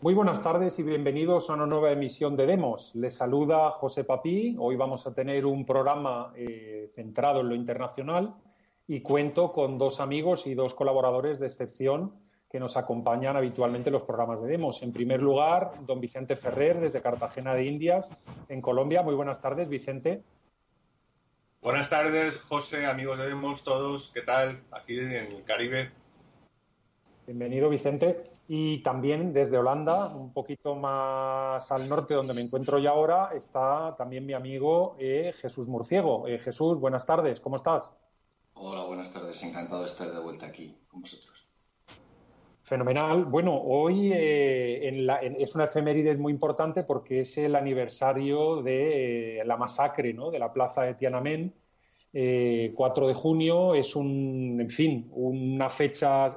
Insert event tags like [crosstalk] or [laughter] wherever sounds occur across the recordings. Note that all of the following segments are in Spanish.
Muy buenas tardes y bienvenidos a una nueva emisión de Demos. Les saluda José Papí. Hoy vamos a tener un programa eh, centrado en lo internacional y cuento con dos amigos y dos colaboradores de excepción que nos acompañan habitualmente en los programas de Demos. En primer lugar, don Vicente Ferrer, desde Cartagena de Indias, en Colombia. Muy buenas tardes, Vicente. Buenas tardes, José, amigos de Demos, todos. ¿Qué tal? Aquí en el Caribe. Bienvenido, Vicente. Y también desde Holanda, un poquito más al norte donde me encuentro yo ahora, está también mi amigo eh, Jesús Murciego. Eh, Jesús, buenas tardes, ¿cómo estás? Hola, buenas tardes, encantado de estar de vuelta aquí con vosotros. Fenomenal. Bueno, hoy eh, es una efeméride muy importante porque es el aniversario de la masacre ¿no? de la plaza de Tiananmen. 4 de junio es un, en fin, una fecha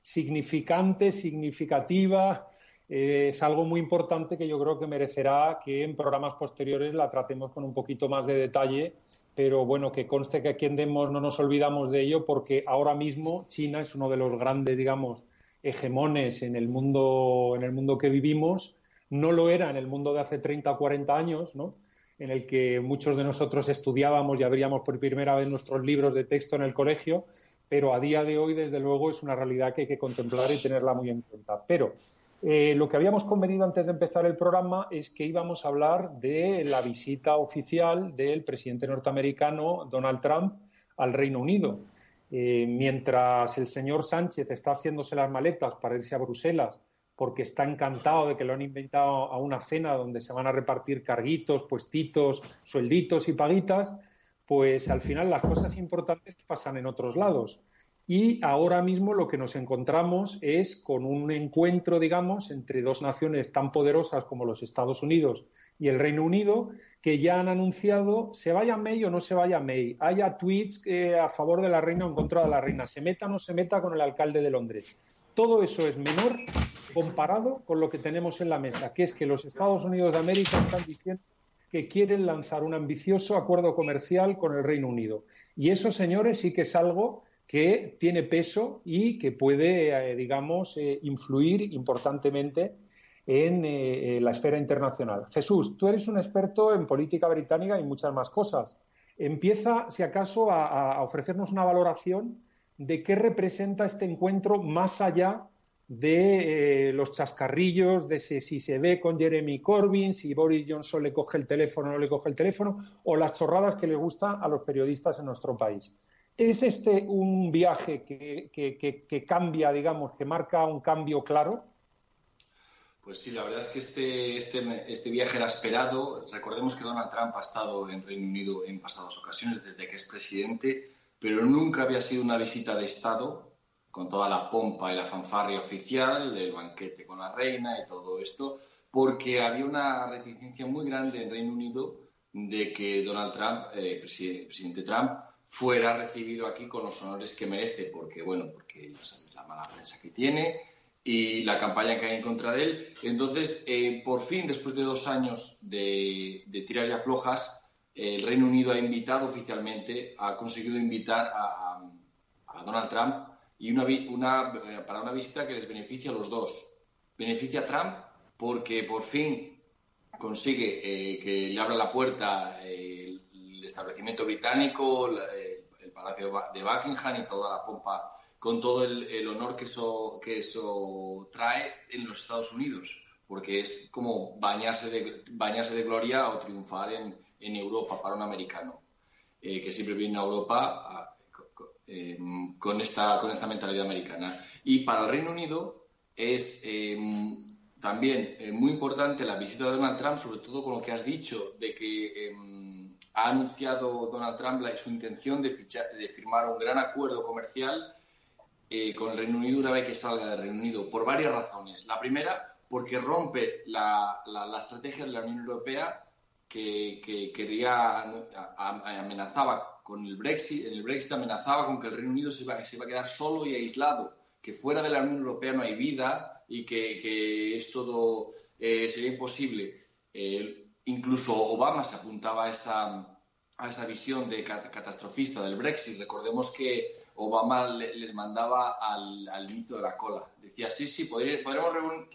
significante, significativa. Eh, es algo muy importante que yo creo que merecerá que en programas posteriores la tratemos con un poquito más de detalle, pero bueno, que conste que aquí en Demos no nos olvidamos de ello porque ahora mismo China es uno de los grandes, digamos, hegemones en el mundo, en el mundo que vivimos. No lo era en el mundo de hace 30 o 40 años, ¿no? en el que muchos de nosotros estudiábamos y abríamos por primera vez nuestros libros de texto en el colegio, pero a día de hoy, desde luego, es una realidad que hay que contemplar y tenerla muy en cuenta. Pero eh, lo que habíamos convenido antes de empezar el programa es que íbamos a hablar de la visita oficial del presidente norteamericano Donald Trump al Reino Unido. Eh, mientras el señor Sánchez está haciéndose las maletas para irse a Bruselas porque está encantado de que lo han invitado a una cena donde se van a repartir carguitos, puestitos, suelditos y paguitas, pues al final las cosas importantes pasan en otros lados. Y ahora mismo lo que nos encontramos es con un encuentro, digamos, entre dos naciones tan poderosas como los Estados Unidos y el Reino Unido, que ya han anunciado, se vaya May o no se vaya May, haya tweets a favor de la reina o en contra de la reina, se meta o no se meta con el alcalde de Londres. Todo eso es menor comparado con lo que tenemos en la mesa, que es que los Estados Unidos de América están diciendo que quieren lanzar un ambicioso acuerdo comercial con el Reino Unido. Y eso, señores, sí que es algo que tiene peso y que puede, eh, digamos, eh, influir importantemente en eh, la esfera internacional. Jesús, tú eres un experto en política británica y muchas más cosas. Empieza, si acaso, a ofrecernos una valoración de qué representa este encuentro más allá de eh, los chascarrillos, de si, se ve con Jeremy Corbyn, si Boris Johnson le coge el teléfono o no le coge el teléfono, o las chorradas que le gustan a los periodistas en nuestro país. ¿Es este un viaje que, cambia, digamos, que marca un cambio claro? Pues sí, la verdad es que este, este, este, viaje era esperado. Recordemos que Donald Trump ha estado en Reino Unido en pasadas ocasiones desde que es presidente, pero nunca había sido una visita de Estado con toda la pompa y la fanfarria oficial del banquete con la reina y todo esto, porque había una reticencia muy grande en Reino Unido de que Donald Trump, eh, presidente, Trump, fuera recibido aquí con los honores que merece, porque, bueno, porque la mala prensa que tiene y la campaña que hay en contra de él. Entonces, eh, por fin, después de dos años de, tiras y aflojas, el Reino Unido ha invitado oficialmente, ha conseguido invitar a, a Donald Trump y una, una, eh, para una visita que les beneficia a los dos. Beneficia a Trump porque por fin consigue eh, que le abra la puerta el, establecimiento británico, el, Palacio de Buckingham y toda la pompa, con todo el, honor que eso, que eso trae en los Estados Unidos, porque es como bañarse de, bañarse de gloria o triunfar en, en Europa para un americano, eh, que siempre viene a Europa Em, con, esta, con esta mentalidad americana. Y para el Reino Unido es em, también eh, muy importante la visita de Donald Trump, sobre todo con lo que has dicho, de que em, ha anunciado Donald Trump su intención de, firmar un gran acuerdo comercial eh, con el Reino Unido una vez que salga del Reino Unido, por varias razones. La primera, porque rompe la, la, estrategia de la Unión Europea que, que quería, amenazaba con el Brexit, el Brexit amenazaba con que el Reino Unido se iba, se iba a quedar solo y aislado, que fuera de la Unión Europea no hay vida y que, que es todo eh, sería imposible. Eh, incluso Obama se apuntaba a esa, a esa visión de catastrofista del Brexit. Recordemos que Obama les mandaba al, inicio de la cola. Decía, sí, sí, podremos,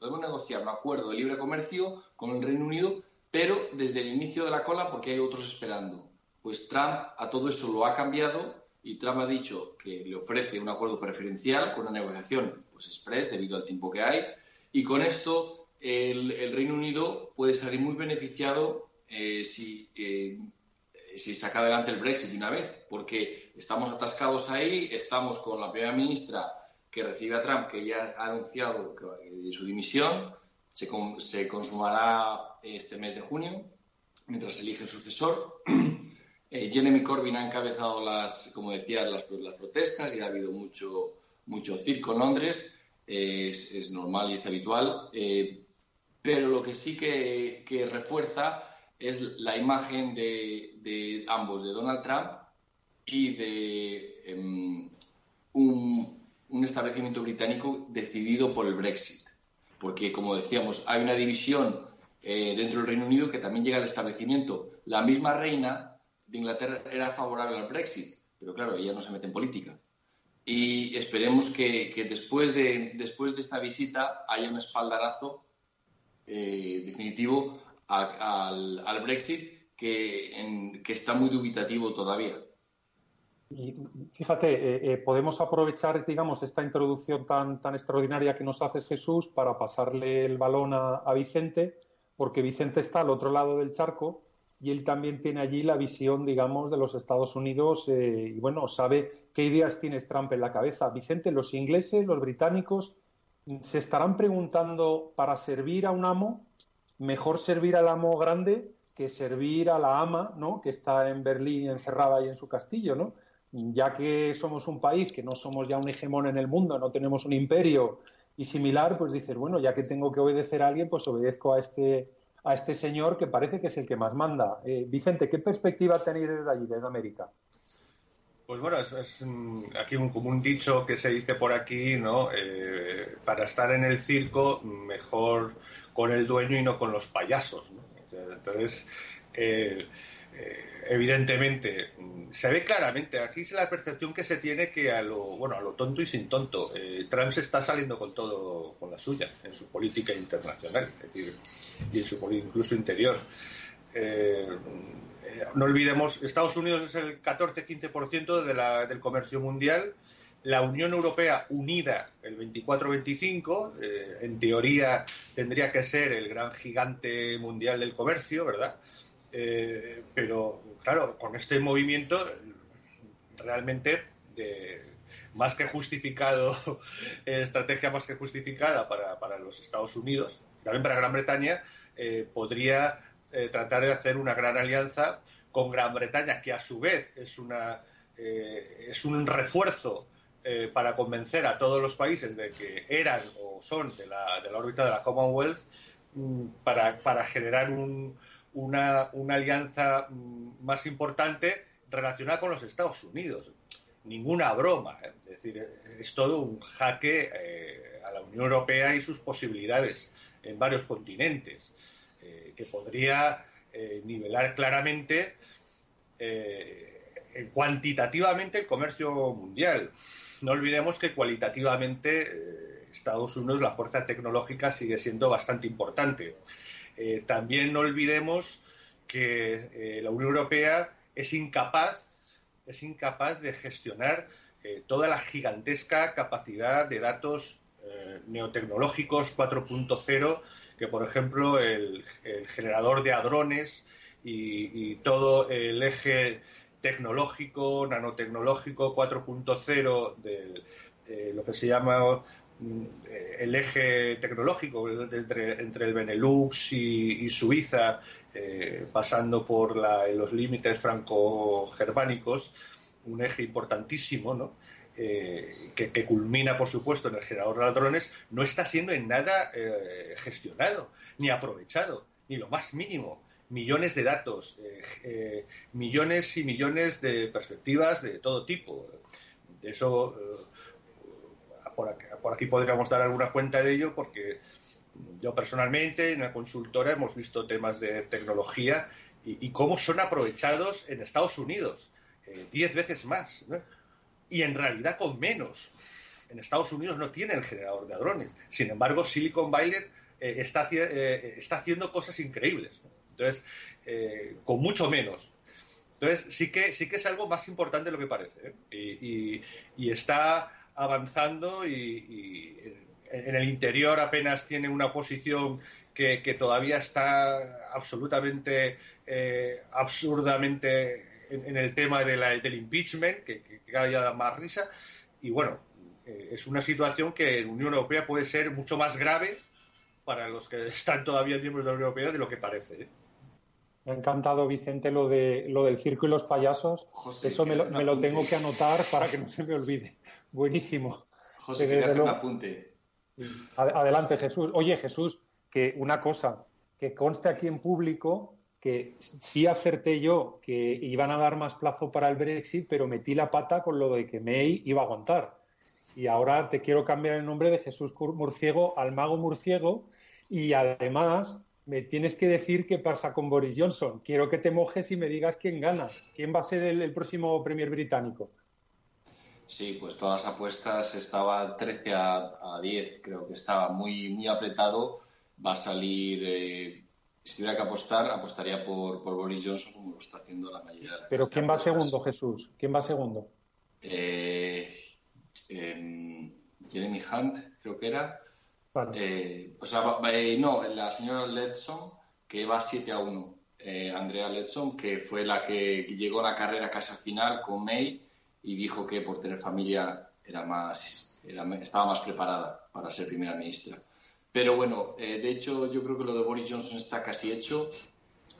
podemos negociar un acuerdo de libre comercio con el Reino Unido, pero desde el inicio de la cola porque hay otros esperando. Pues Trump a todo eso lo ha cambiado y Trump ha dicho que le ofrece un acuerdo preferencial con una negociación pues express debido al tiempo que hay y con esto el, Reino Unido puede salir muy beneficiado eh, si, eh, si saca adelante el Brexit de una vez, porque estamos atascados ahí, estamos con la primera ministra que recibe a Trump, que ya ha anunciado que, su dimisión se, se consumará este mes de junio, mientras elige el sucesor. Eh, Jeremy Corbyn ha encabezado las, como decía, las, protestas y ha habido mucho, mucho circo en Londres. es, normal y es habitual. Eh, pero lo que sí que, refuerza es la imagen de, ambos, de Donald Trump y de em, un, un establecimiento británico decidido por el Brexit. Porque, como decíamos, hay una división eh, dentro del Reino Unido que también llega al establecimiento. La misma reina de Inglaterra era favorable al Brexit, pero claro, ella no se mete en política. Y esperemos que, después, de, después de esta visita haya un espaldarazo eh, definitivo al, Brexit que, que está muy dubitativo todavía. Y fíjate, eh, eh, podemos aprovechar, digamos, esta introducción tan, tan extraordinaria que nos hace Jesús para pasarle el balón a, a Vicente, porque Vicente está al otro lado del charco y él también tiene allí la visión, digamos, de los Estados Unidos eh, y, bueno, sabe qué ideas tiene Trump en la cabeza. Vicente, los ingleses, los británicos, se estarán preguntando, para servir a un amo, mejor servir al amo grande que servir a la ama, ¿no?, que está en Berlín encerrada ahí en su castillo, ¿no? Ya que somos un país que no somos ya un hegemón en el mundo, no tenemos un imperio y similar, pues dices, bueno, ya que tengo que obedecer a alguien, pues obedezco a este a este señor que parece que es el que más manda. Eh, Vicente, ¿qué perspectiva tenéis desde allí, desde América? Pues bueno, es, aquí un, como un dicho que se dice por aquí, ¿no? Eh, para estar en el circo, mejor con el dueño y no con los payasos, ¿no? Entonces, eh, eh, evidentemente, se ve claramente, aquí es la percepción que se tiene que a lo, bueno, a lo tonto y sin tonto, eh, Trump se está saliendo con todo, con la suya, en su política internacional, es decir, y en su incluso interior. Eh, no olvidemos, Estados Unidos es el 14-15% de del comercio mundial, la Unión Europea unida el 24-25, en teoría tendría que ser el gran gigante mundial del comercio, ¿verdad? Eh, pero claro, con este movimiento realmente más que justificado, [laughs] estrategia más que justificada para, los Estados Unidos, también para Gran Bretaña, eh, podría eh, tratar de hacer una gran alianza con Gran Bretaña, que a su vez es, una, es un refuerzo para convencer a todos los países de que eran o son de la, de la órbita de la Commonwealth, mm, para, para generar un, una, alianza mm, más importante relacionada con los Estados Unidos. Ninguna broma, ¿eh? es decir, es todo un jaque eh, a la Unión Europea y sus posibilidades en varios continentes, eh, que podría nivelar claramente cuantitativamente el comercio mundial. No olvidemos que cualitativamente Estados Unidos, la fuerza tecnológica sigue siendo bastante importante. Eh, también no olvidemos que eh, la Unión Europea es incapaz, es incapaz de gestionar eh, toda la gigantesca capacidad de datos neotecnológicos 4.0 que, por ejemplo, el, generador de hadrones y, todo el eje tecnológico, nanotecnológico 4.0 de lo que se llama el eje tecnológico entre, entre el Benelux y, Suiza, eh, pasando por los límites franco-germánicos, un eje importantísimo, eh, que, culmina, por supuesto, en el generador de ladrones, no está siendo en nada eh, gestionado, ni aprovechado, ni lo más mínimo. Millones de datos, millones y millones de perspectivas de todo tipo. De eso por aquí, podríamos dar alguna cuenta de ello porque yo personalmente en la consultora hemos visto temas de tecnología y, cómo son aprovechados en Estados Unidos, eh, diez veces más. y en realidad con menos. En Estados Unidos no tiene el generador de hadrones. Sin embargo, Silicon Valley eh, está, eh, está, haciendo cosas increíbles. Entonces, con mucho menos. Entonces, sí que, sí que es algo más importante de lo que parece. Y, está avanzando y, en el interior apenas tiene una posición que, todavía está absolutamente, absurdamente en, el tema del impeachment, que, que cada día da más risa. Y bueno, es una situación que en Unión Europea puede ser mucho más grave para los que están todavía miembros de la Unión Europea de lo que parece. ¿eh? Me ha encantado, Vicente, lo, de, lo del circo y los payasos. Eso me lo, tengo que anotar para que no se me olvide. [laughs] Buenísimo. José, un apunte. Adelante, Jesús. Oye, Jesús, que una cosa, que conste aquí en público que sí acerté yo que iban a dar más plazo para el Brexit, pero metí la pata con lo de que May iba a aguantar. Y ahora te quiero cambiar el nombre de Jesús Murciego al mago Murciego y además me tienes que decir qué pasa con Boris Johnson. Quiero que te mojes y me digas quién gana. ¿Quién va a ser el, próximo Premier británico? Sí, pues todas las apuestas estaban 13 a, 10. Creo que estaba muy, muy apretado. Va a salir. Eh, si tuviera que apostar, apostaría por, Boris Johnson, como lo está haciendo la mayoría de las Pero ¿quién va segundo, Jesús? ¿Quién va segundo? Eh, em, Jeremy Hunt, creo que era. Eh, o sea, eh, no, la señora Ledson, que va 7 a 1. Eh, Andrea Ledson, que fue la que llegó a la carrera casi al final con May y dijo que por tener familia era más, estaba más preparada para ser primera ministra. Pero bueno, de hecho, yo creo que lo de Boris Johnson está casi hecho.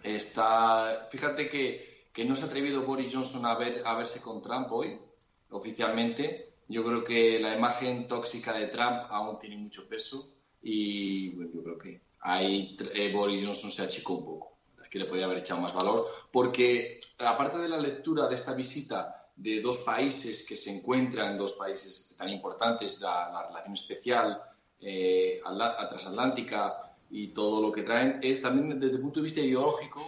Está, fíjate que, que no se ha atrevido Boris Johnson a, ver, a verse con Trump hoy, oficialmente, yo creo que la imagen tóxica de Trump aún tiene mucho peso y yo creo que ahí Boris Johnson se achicó un poco. Que le podía haber echado más valor porque aparte de la lectura de esta visita de dos países que se encuentran, dos países tan importantes, la, relación especial eh, transatlántica y todo lo que traen, es también desde el punto de vista ideológico,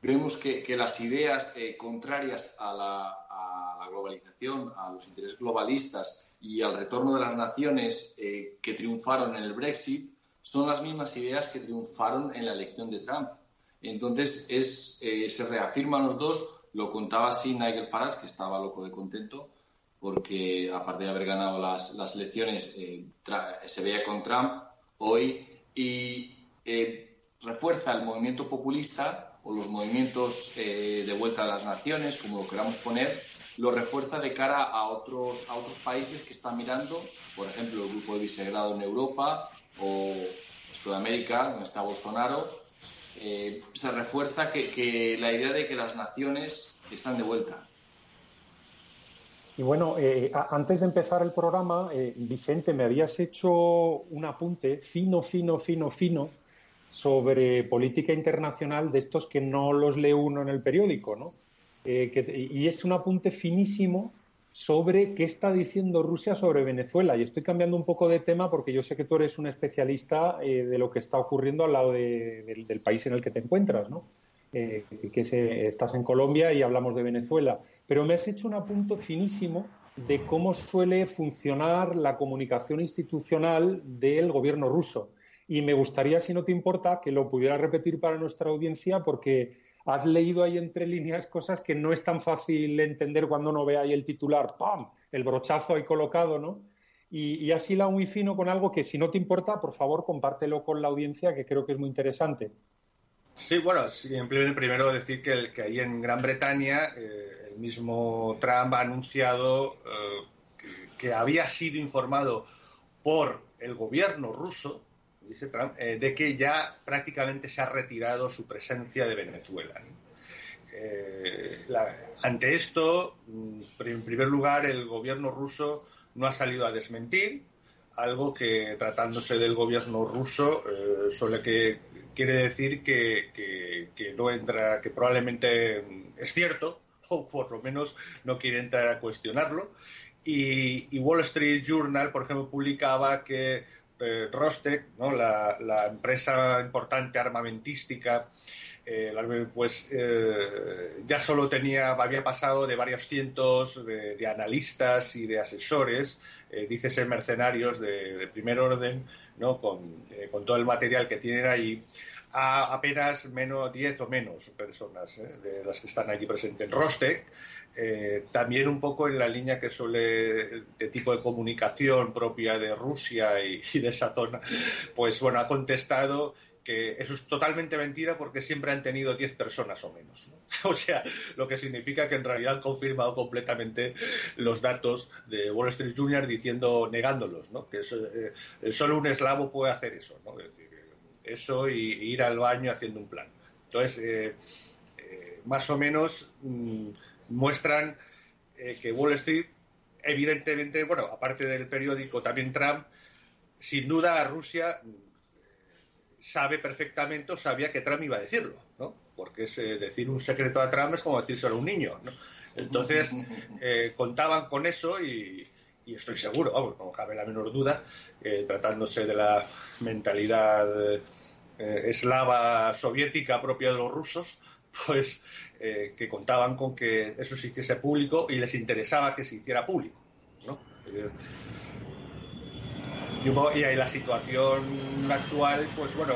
vemos que, las ideas eh, contrarias a la, globalización, a los intereses globalistas y al retorno de las naciones eh, que triunfaron en el Brexit son las mismas ideas que triunfaron en la elección de Trump. Entonces es, eh, se reafirman los dos. Lo contaba así Nigel Farage, que estaba loco de contento, porque aparte de haber ganado las, las elecciones, eh, se veía con Trump hoy y refuerza el movimiento populista o los movimientos de vuelta a las naciones, como lo queramos poner, lo refuerza de cara a otros, a otros países que están mirando, por ejemplo, el grupo de Visegrado en Europa o Sudamérica, donde está Bolsonaro. Eh, se refuerza que, la idea de que las naciones están de vuelta. Y bueno, eh, antes de empezar el programa, eh, Vicente, me habías hecho un apunte fino, fino, fino, fino sobre política internacional de estos que no los lee uno en el periódico, ¿no? Eh, y es un apunte finísimo sobre qué está diciendo Rusia sobre Venezuela. Y estoy cambiando un poco de tema porque yo sé que tú eres un especialista eh, de lo que está ocurriendo al lado del país en el que te encuentras, ¿no? Eh, que estás en Colombia y hablamos de Venezuela. Pero me has hecho un apunte finísimo de cómo suele funcionar la comunicación institucional del gobierno ruso. Y me gustaría, si no te importa, que lo pudiera repetir para nuestra audiencia porque has leído ahí entre líneas cosas que no es tan fácil entender cuando uno ve ahí el titular, ¡pam! El brochazo ahí colocado, ¿no? Y, y has hilado muy fino con algo que, si no te importa, por favor, compártelo con la audiencia, que creo que es muy interesante. Sí, bueno, simplemente primero decir que, que ahí en Gran Bretaña eh, el mismo Trump ha anunciado eh, que había sido informado por el gobierno ruso dice Trump, eh, de que ya prácticamente se ha retirado su presencia de Venezuela. Eh, ante esto, mm, en primer lugar, el gobierno ruso no ha salido a desmentir, algo que tratándose del gobierno ruso eh, que quiere decir que, no entra, que probablemente es cierto, [laughs] o por lo menos no quiere entrar a cuestionarlo. y Wall Street Journal, por ejemplo, publicaba que eh, Rostec, la, empresa importante armamentística, eh, pues ya solo tenía, había pasado de varios cientos de, analistas y de asesores, dice ser mercenarios de, primer orden, ¿no? Con, con, todo el material que tienen ahí, a apenas menos 10 o menos personas de las que están allí presentes. Rostec eh, también un poco en la línea que suele, de tipo de comunicación propia de Rusia y, de esa zona, pues bueno, ha contestado que eso es totalmente mentira porque siempre han tenido 10 personas o menos. [laughs] O sea, lo que significa que en realidad han confirmado completamente los datos de Wall Street Junior diciendo, negándolos, ¿no? Que eh, solo un eslavo puede hacer eso, ¿no? Es decir, eso y, ir al baño haciendo un plan. Entonces, eh, más o menos... Mm, muestran eh, que Wall Street, evidentemente, bueno, aparte del periódico, también Trump, sin duda Rusia eh, sabe perfectamente, sabía que Trump iba a decirlo, ¿no? Porque es eh, decir un secreto a Trump es como decírselo a un niño, ¿no? Entonces, [laughs] contaban con eso y, estoy seguro, vamos, no cabe la menor duda, tratándose de la mentalidad eslava soviética propia de los rusos, pues eh, que contaban con que eso se hiciese público y les interesaba que se hiciera público. ¿no? Y ahí la situación actual, pues bueno,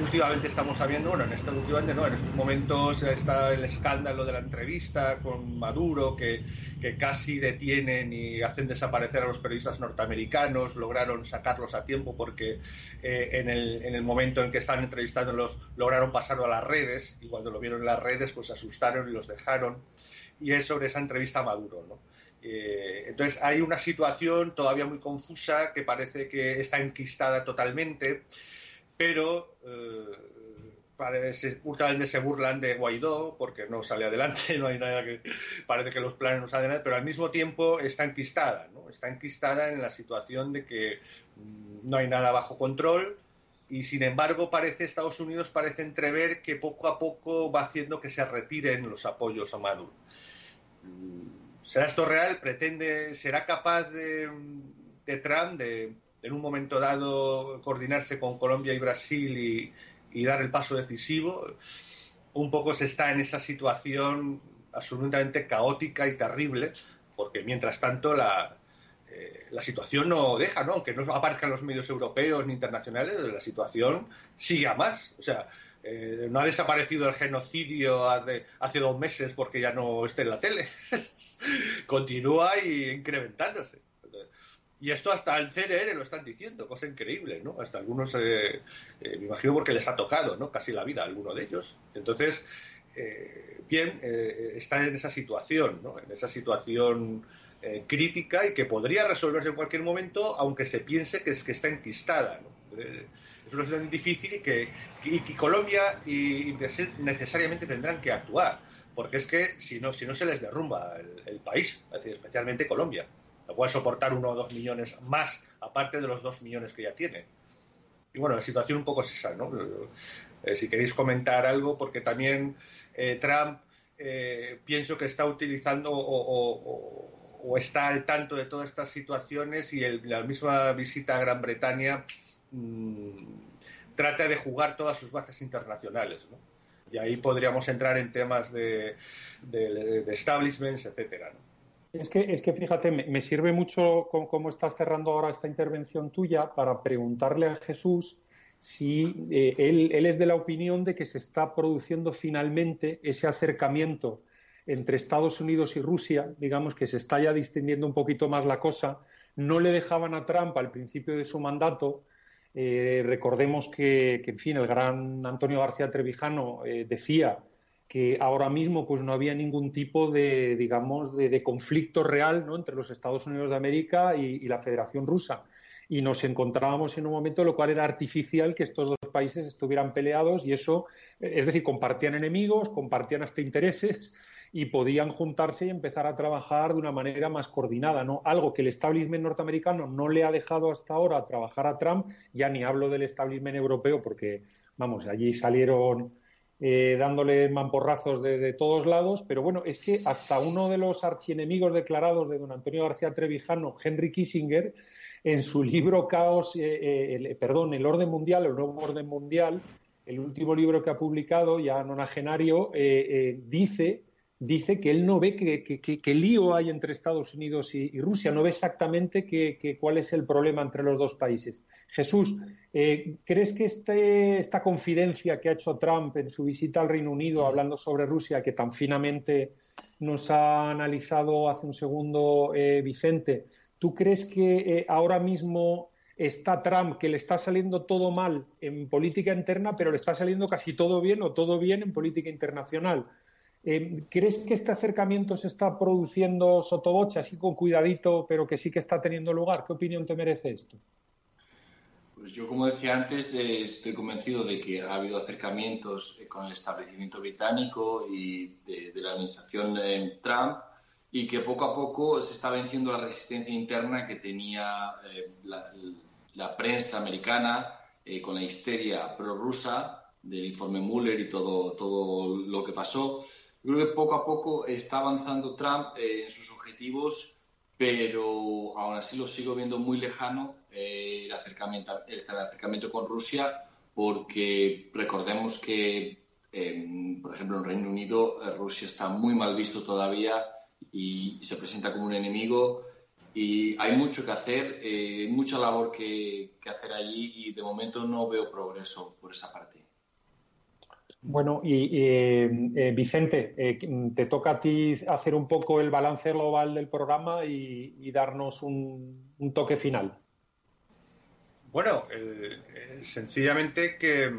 últimamente estamos sabiendo, bueno, en este últimamente no, en estos momentos está el escándalo de la entrevista con Maduro, que, que, casi detienen y hacen desaparecer a los periodistas norteamericanos, lograron sacarlos a tiempo porque eh, en, el, en, el, momento en que están entrevistándolos lograron pasarlo a las redes y cuando lo vieron en las redes pues se asustaron y los dejaron. Y es sobre esa entrevista a Maduro, ¿no? Eh, entonces hay una situación todavía muy confusa que parece que está enquistada totalmente pero eh, parece, últimamente se burlan de Guaidó porque no sale adelante, [laughs] no hay nada que parece que los planes no salen adelante, pero al mismo tiempo está enquistada, ¿no? Está enquistada en la situación de que mm, no hay nada bajo control y sin embargo parece Estados Unidos parece entrever que poco a poco va haciendo que se retiren los apoyos a Maduro. Mm, ¿Será esto real? ¿Pretende, será capaz de, de Trump de en un momento dado coordinarse con Colombia y Brasil y, dar el paso decisivo. Un poco se está en esa situación absolutamente caótica y terrible, porque mientras tanto la, eh, situación no deja, ¿no? Aunque no aparezcan los medios europeos ni internacionales, la situación sigue a más. O sea, eh, no ha desaparecido el genocidio hace, hace, dos meses porque ya no esté en la tele. [laughs] Continúa y incrementándose. Y esto hasta el CNR lo están diciendo, cosa increíble, ¿no? Hasta algunos, eh, eh, me imagino porque les ha tocado, ¿no? Casi la vida a alguno de ellos. Entonces, eh, bien, está en esa situación, ¿no? En esa situación crítica y que podría resolverse en cualquier momento, aunque se piense que, es, que está enquistada, ¿no? es una situación difícil y que, Colombia y, necesariamente tendrán que actuar, porque es que si no, si no se les derrumba el, país, especialmente Colombia no puede soportar uno o dos millones más, aparte de los dos millones que ya tiene. Y bueno, la situación un poco es esa, ¿no? Eh, si queréis comentar algo, porque también eh, Trump eh, pienso que está utilizando o, está al tanto de todas estas situaciones y la misma visita a Gran Bretaña mm, trata de jugar todas sus bases internacionales, ¿no? Y ahí podríamos entrar en temas de, de, de establishments, etcétera, ¿no? Es que, es que fíjate, me, sirve mucho cómo estás cerrando ahora esta intervención tuya para preguntarle a Jesús si eh, él, él, es de la opinión de que se está produciendo finalmente ese acercamiento entre Estados Unidos y Rusia, digamos que se está ya distinguiendo un poquito más la cosa. No le dejaban a Trump al principio de su mandato. Eh, recordemos que, en fin, el gran Antonio García Trevijano eh, decía que ahora mismo pues no había ningún tipo de, digamos, de, conflicto real ¿no? entre los Estados Unidos de América y, la Federación Rusa. Y nos encontrábamos en un momento en lo cual era artificial que estos dos países estuvieran peleados y eso, es decir, compartían enemigos, compartían hasta intereses y podían juntarse y empezar a trabajar de una manera más coordinada, ¿no? Algo que el establishment norteamericano no le ha dejado hasta ahora trabajar a Trump, ya ni hablo del establishment europeo porque, vamos, allí salieron eh, dándole mamporrazos de, todos lados, pero bueno, es que hasta uno de los archienemigos declarados de don Antonio García Trevijano, Henry Kissinger, en su libro Caos, eh, perdón, el orden mundial, el nuevo orden mundial, el último libro que ha publicado, ya nonagenario, dice dice que él no ve que, lío hay entre Estados Unidos y, Rusia, no ve exactamente cuál es el problema entre los dos países. Jesús, eh, ¿crees que este, esta confidencia que ha hecho Trump en su visita al Reino Unido hablando sobre Rusia, que tan finamente nos ha analizado hace un segundo eh, Vicente, ¿tú crees que eh, ahora mismo está Trump, que le está saliendo todo mal en política interna, pero le está saliendo casi todo bien o todo bien en política internacional? Eh, ¿Crees que este acercamiento se está produciendo sotobocha, así con cuidadito, pero que sí que está teniendo lugar? ¿Qué opinión te merece esto? Pues yo, como decía antes, eh, estoy convencido de que ha habido acercamientos eh, con el establecimiento británico y de, la administración Trump y que poco a poco se está venciendo la resistencia interna que tenía la, prensa americana con la histeria prorrusa del informe Mueller y todo, todo lo que pasó. Creo que poco a poco está avanzando Trump eh, en sus objetivos, pero aún así lo sigo viendo muy lejano eh, el, acercamiento, el acercamiento con Rusia, porque recordemos que, em, por ejemplo, en Reino Unido eh, Rusia está muy mal visto todavía y, se presenta como un enemigo y hay mucho que hacer, mucha labor que, hacer allí y de momento no veo progreso por esa parte. Bueno, y eh, eh, Vicente, eh, te toca a ti hacer un poco el balance global del programa y, darnos un, toque final. Bueno, sencillamente que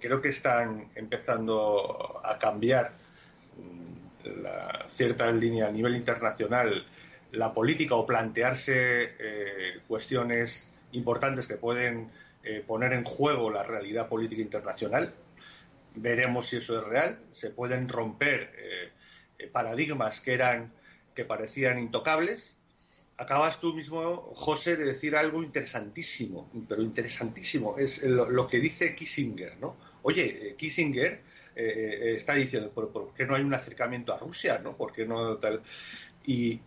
creo que están empezando a cambiar mm, la cierta línea a nivel internacional la política o plantearse cuestiones importantes que pueden poner en juego la realidad política internacional veremos si eso es real. Se pueden romper eh, eh, paradigmas que eran que parecían intocables. Acabas tú mismo, José, de decir algo interesantísimo, pero interesantísimo. Es lo, que dice Kissinger, ¿no? Oye, eh, Kissinger está diciendo, ¿por, qué no hay un acercamiento a Rusia, no? ¿Por qué no tal? Y,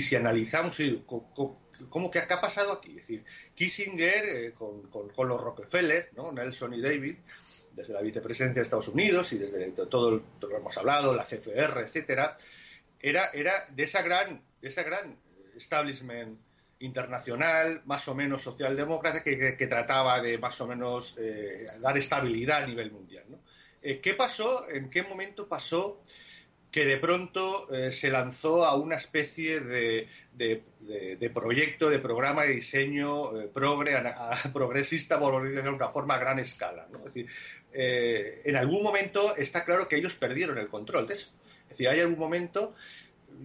si analizamos, ¿cómo, que ha pasado aquí? Es decir, Kissinger con, con los Rockefeller, ¿no? Nelson y David, desde la vicepresidencia de Estados Unidos y desde todo lo que hemos hablado, la CFR, etcétera, era, era de esa gran, de esa gran establishment internacional, más o menos socialdemócrata, que, que, trataba de más o menos eh, dar estabilidad a nivel mundial. Eh, ¿Qué pasó? ¿En qué momento pasó que de pronto eh, se lanzó a una especie de, de, proyecto, de programa de diseño progre, [laughs] progresista, por decirlo de alguna forma, a gran escala. ¿no? Eh, en algún momento está claro que ellos perdieron el control de eso. Es decir, hay algún momento,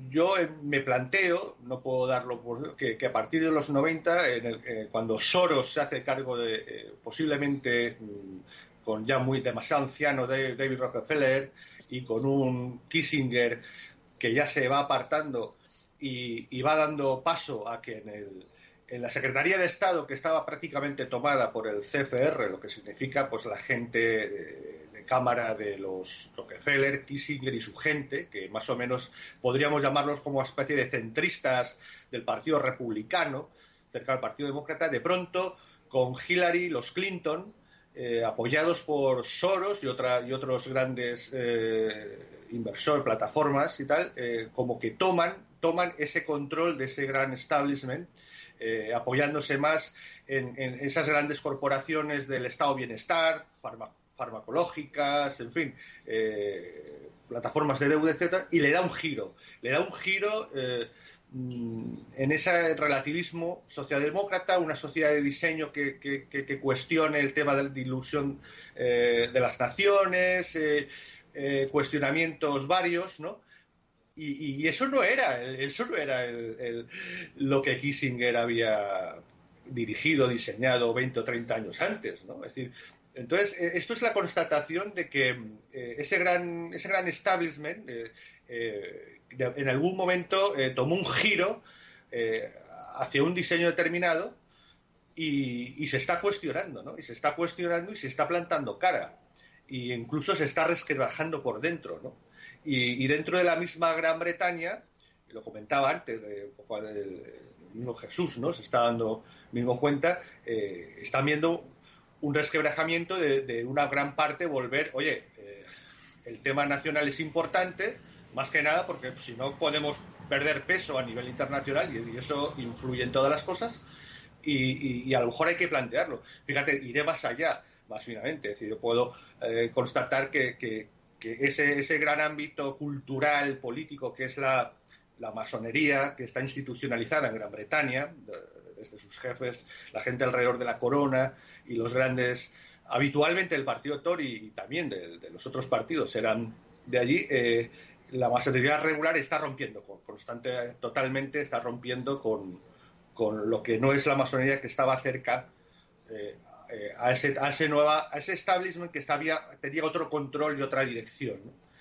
yo eh, me planteo, no puedo darlo por que, a partir de los 90, eh, cuando Soros se hace cargo de, posiblemente mm, con ya muy demasiado anciano David Rockefeller y con un Kissinger que ya se va apartando y va dando paso a que en el, en la Secretaría de Estado, que estaba prácticamente tomada por el CFR, lo que significa pues la gente de, Cámara de los Rockefeller, Kissinger y su gente, que más o menos podríamos llamarlos como una especie de centristas del Partido Republicano, cerca del Partido Demócrata, de pronto con Hillary, los Clinton, eh, apoyados por Soros y, otra, y otros grandes eh, inversores, plataformas y tal, eh, como que toman, toman ese control de ese gran establishment eh, apoyándose más en, esas grandes corporaciones del estado bienestar, farmacológicas, en fin, eh, plataformas de deuda, etcétera, y le da un giro, le da un giro eh, mm, en ese relativismo socialdemócrata, una sociedad de diseño que, cuestione el tema de la ilusión de las naciones, cuestionamientos varios, ¿no? Y, eso no era, eso no era lo que Kissinger había dirigido, diseñado 20 o 30 años antes, ¿no? Es decir, entonces, eh, esto es la constatación de que eh, ese, gran, ese gran establishment eh, en algún momento tomó un giro hacia un diseño determinado y, y, se está cuestionando, ¿no? Y se está cuestionando y se está plantando cara. Y incluso se está resquebrajando por dentro, ¿no? Y, dentro de la misma Gran Bretaña, lo comentaba antes, de, mismo Jesús, ¿no? Se está dando mismo cuenta, eh, están viendo un resquebrajamiento de, una gran parte volver, oye, eh, el tema nacional es importante, más que nada porque si no podemos perder peso a nivel internacional y, eso influye en todas las cosas y, a lo mejor hay que plantearlo. Fíjate, iré más allá, más finamente, es decir, yo puedo eh, constatar que, ese, ese, gran ámbito cultural, político, que es la, la masonería, que está institucionalizada en Gran Bretaña, desde sus jefes, la gente alrededor de la corona y los grandes, habitualmente el partido Tory y también de, los otros partidos eran de allí, eh, la masonería regular está rompiendo con, constante, totalmente está rompiendo con, con, lo que no es la masonería que estaba cerca eh, eh, a, ese, a, ese a ese establishment que estaba, tenía otro control y otra dirección.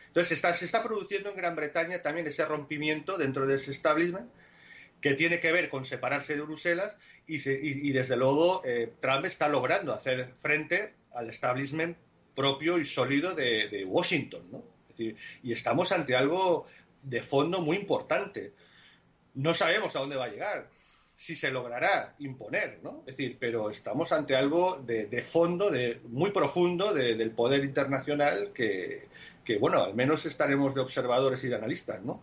Entonces está, se está produciendo en Gran Bretaña también ese rompimiento dentro de ese establishment que tiene que ver con separarse de Bruselas y, desde luego eh, Trump está logrando hacer frente al establishment propio y sólido de, Washington. ¿no? y estamos ante algo de fondo muy importante. No sabemos a dónde va a llegar, si se logrará imponer, ¿no? Es decir, pero estamos ante algo de, fondo, de muy profundo del poder internacional que, que, bueno, al menos estaremos de observadores y de analistas, ¿no?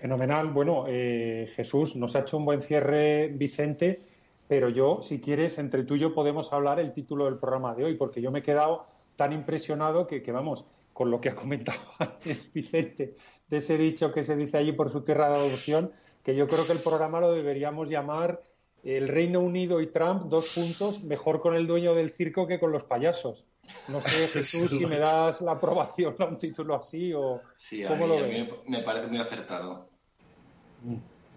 Fenomenal. Bueno, eh, Jesús, nos ha hecho un buen cierre Vicente, pero yo, si quieres, entre tú y yo podemos hablar el título del programa de hoy, porque yo me he quedado tan impresionado que, que vamos, con lo que ha comentado [laughs] antes Vicente, de ese dicho que se dice allí por su tierra de adopción, que yo creo que el programa lo deberíamos llamar el Reino Unido y Trump, dos puntos, mejor con el dueño del circo que con los payasos. No sé, [laughs] Jesús, si me das la aprobación a un título así o sí, cómo lo ves. me parece muy acertado.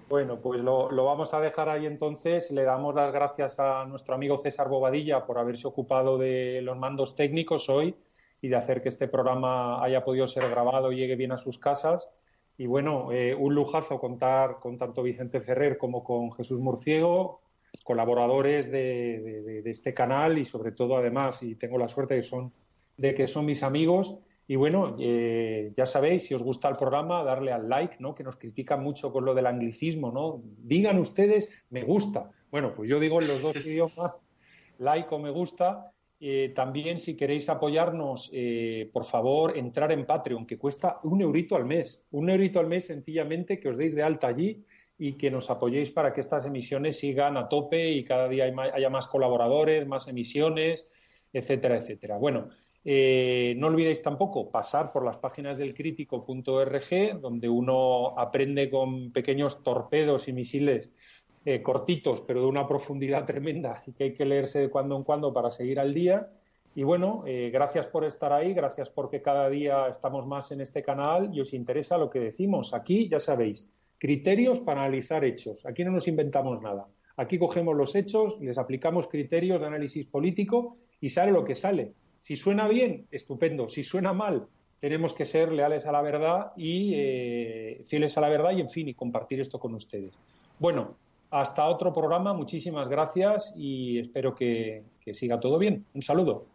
Bueno, pues lo, vamos a dejar ahí entonces. Le damos las gracias a nuestro amigo César Bobadilla por haberse ocupado de los mandos técnicos hoy y de hacer que este programa haya podido ser grabado y llegue bien a sus casas. Y bueno, eh, un lujazo contar con tanto Vicente Ferrer como con Jesús Murciego, colaboradores de, este canal y sobre todo además, y tengo la suerte de, son, de que son mis amigos. Y bueno, eh, ya sabéis, si os gusta el programa, darle al like, ¿no? Que nos critican mucho con lo del anglicismo, ¿no? Digan ustedes, me gusta. Bueno, pues yo digo en los dos [laughs] idiomas, like o me gusta. Eh, también, si queréis apoyarnos, eh, por favor, entrar en Patreon, que cuesta un eurito al mes. Un eurito al mes, sencillamente, que os deis de alta allí y que nos apoyéis para que estas emisiones sigan a tope y cada día haya más colaboradores, más emisiones, etcétera, etcétera. Bueno, eh, no olvidéis tampoco pasar por las páginas del crítico.org, donde uno aprende con pequeños torpedos y misiles eh, cortitos, pero de una profundidad tremenda y que hay que leerse de cuando en cuando para seguir al día. Y bueno, eh, gracias por estar ahí, gracias porque cada día estamos más en este canal y os interesa lo que decimos. Aquí, ya sabéis, criterios para analizar hechos. Aquí no nos inventamos nada. Aquí cogemos los hechos, les aplicamos criterios de análisis político y sale lo que sale. Si suena bien, estupendo. Si suena mal, tenemos que ser leales a la verdad y eh, fieles a la verdad y, en fin, y compartir esto con ustedes. Bueno, hasta otro programa, muchísimas gracias y espero que, siga todo bien. Un saludo.